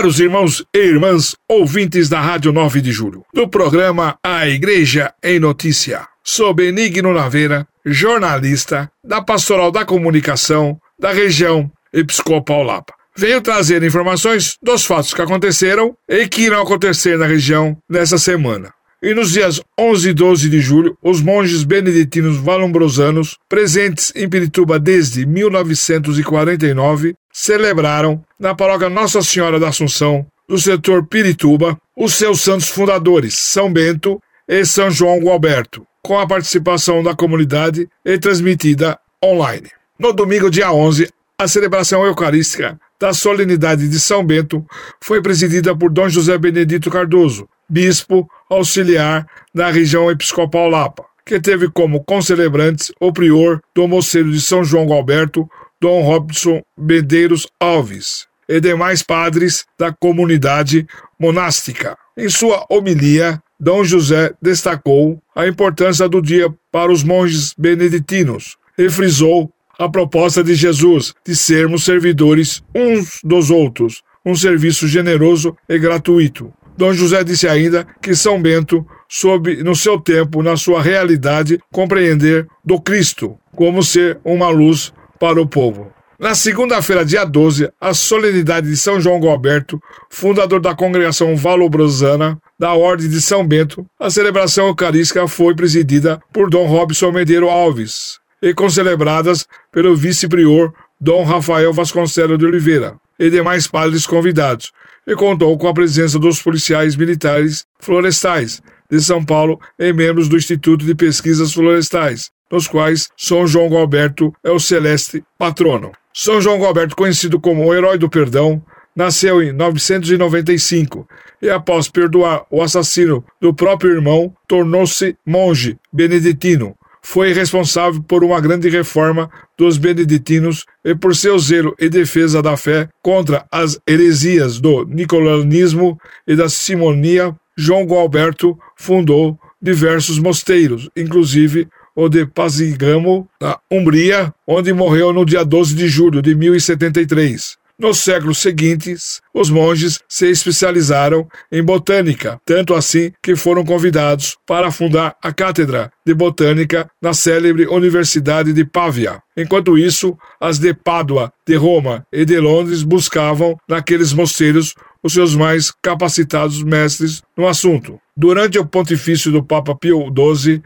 Caros irmãos e irmãs, ouvintes da Rádio 9 de Julho, do programa A Igreja em Notícia, sou Benigno Naveira, jornalista da Pastoral da Comunicação da região Episcopal Lapa. Venho trazer informações dos fatos que aconteceram e que irão acontecer na região nessa semana. E nos dias 11 e 12 de julho, os monges beneditinos valombrosanos, presentes em Pirituba desde 1949, celebraram, na paróquia Nossa Senhora da Assunção, do setor Pirituba, os seus santos fundadores, São Bento e São João Gualberto, com a participação da comunidade e transmitida online. No domingo, dia 11, a celebração eucarística da solenidade de São Bento foi presidida por Dom José Benedito Cardoso, bispo auxiliar da região episcopal Lapa, que teve como concelebrantes o prior do moceiro de São João Alberto, Dom Robson Medeiros Alves, e demais padres da comunidade monástica. Em sua homilia, Dom José destacou a importância do dia para os monges beneditinos e frisou a proposta de Jesus de sermos servidores uns dos outros, um serviço generoso e gratuito. Dom José disse ainda que São Bento soube, no seu tempo, na sua realidade, compreender do Cristo como ser uma luz para o povo. Na segunda-feira, dia 12, a solenidade de São João Galberto, fundador da congregação Valobrosana da Ordem de São Bento, a celebração eucarística foi presidida por Dom Robson Medeiro Alves e concelebradas pelo vice-prior Dom Rafael Vasconcelos de Oliveira e demais padres convidados, e contou com a presença dos policiais militares florestais de São Paulo e membros do Instituto de Pesquisas Florestais, nos quais São João Galberto é o celeste patrono. São João Galberto, conhecido como o herói do perdão, nasceu em 995 e, após perdoar o assassino do próprio irmão, tornou-se monge beneditino. Foi responsável por uma grande reforma dos beneditinos e por seu zelo e defesa da fé contra as heresias do nicolanismo e da simonia. João Gualberto fundou diversos mosteiros, inclusive o de Pazigamo, na Umbria, onde morreu no dia 12 de julho de 1073. Nos séculos seguintes, os monges se especializaram em botânica, tanto assim que foram convidados para fundar a cátedra de botânica na célebre Universidade de Pávia. Enquanto isso, as de Pádua, de Roma e de Londres buscavam naqueles mosteiros os seus mais capacitados mestres no assunto. Durante o pontifício do Papa Pio XII,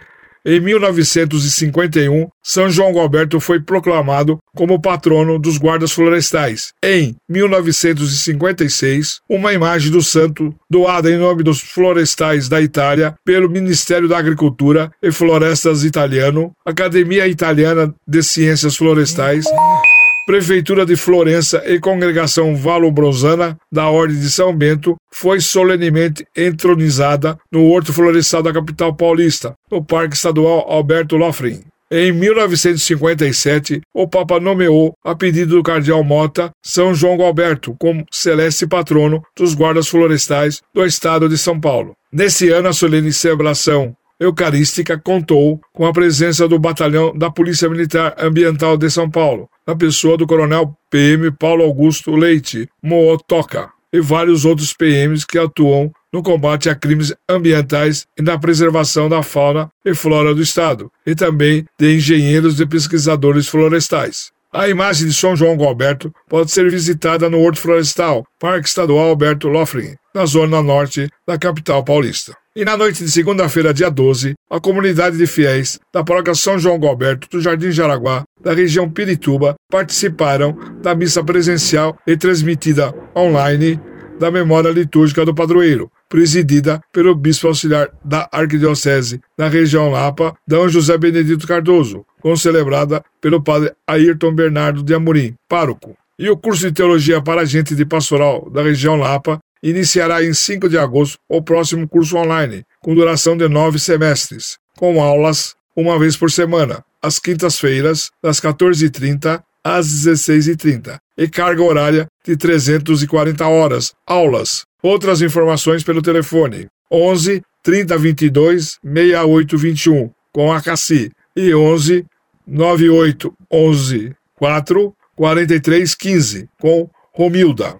em 1951, São João Galberto foi proclamado como patrono dos guardas florestais. Em 1956, uma imagem do santo, doada em nome dos florestais da Itália pelo Ministério da Agricultura e Florestas italiano, Academia Italiana de Ciências Florestais, Prefeitura de Florença e Congregação Valobrosana da Ordem de São Bento foi solenemente entronizada no Horto Florestal da capital paulista, no Parque Estadual Alberto Lofrin. Em 1957, o Papa nomeou, a pedido do Cardeal Mota, São João Alberto como celeste patrono dos guardas florestais do estado de São Paulo. Nesse ano, a solene celebração eucarística contou com a presença do batalhão da Polícia Militar Ambiental de São Paulo, na pessoa do coronel PM Paulo Augusto Leite Mootoca e vários outros PMs que atuam no combate a crimes ambientais e na preservação da fauna e flora do estado, e também de engenheiros e pesquisadores florestais. A imagem de São João Alberto pode ser visitada no Horto Florestal, Parque Estadual Alberto Lofrin, na zona norte da capital paulista. E na noite de segunda-feira, dia 12, a comunidade de fiéis da paróquia São João Galberto do Jardim Jaraguá, da região Pirituba, participaram da missa presencial e transmitida online da memória litúrgica do padroeiro, presidida pelo bispo auxiliar da Arquidiocese da região Lapa, D. José Benedito Cardoso, concelebrada pelo padre Ayrton Bernardo de Amorim, pároco. E o curso de teologia para agente de pastoral da região Lapa iniciará em 5 de agosto o próximo curso online, com duração de nove semestres, com aulas uma vez por semana, às quintas-feiras, das 14h30 às 16h30, e carga horária de 340 horas, aulas. Outras informações pelo telefone 11 30 22 68 21 com a CACI e 11 98 11 4 43 15 com Romilda.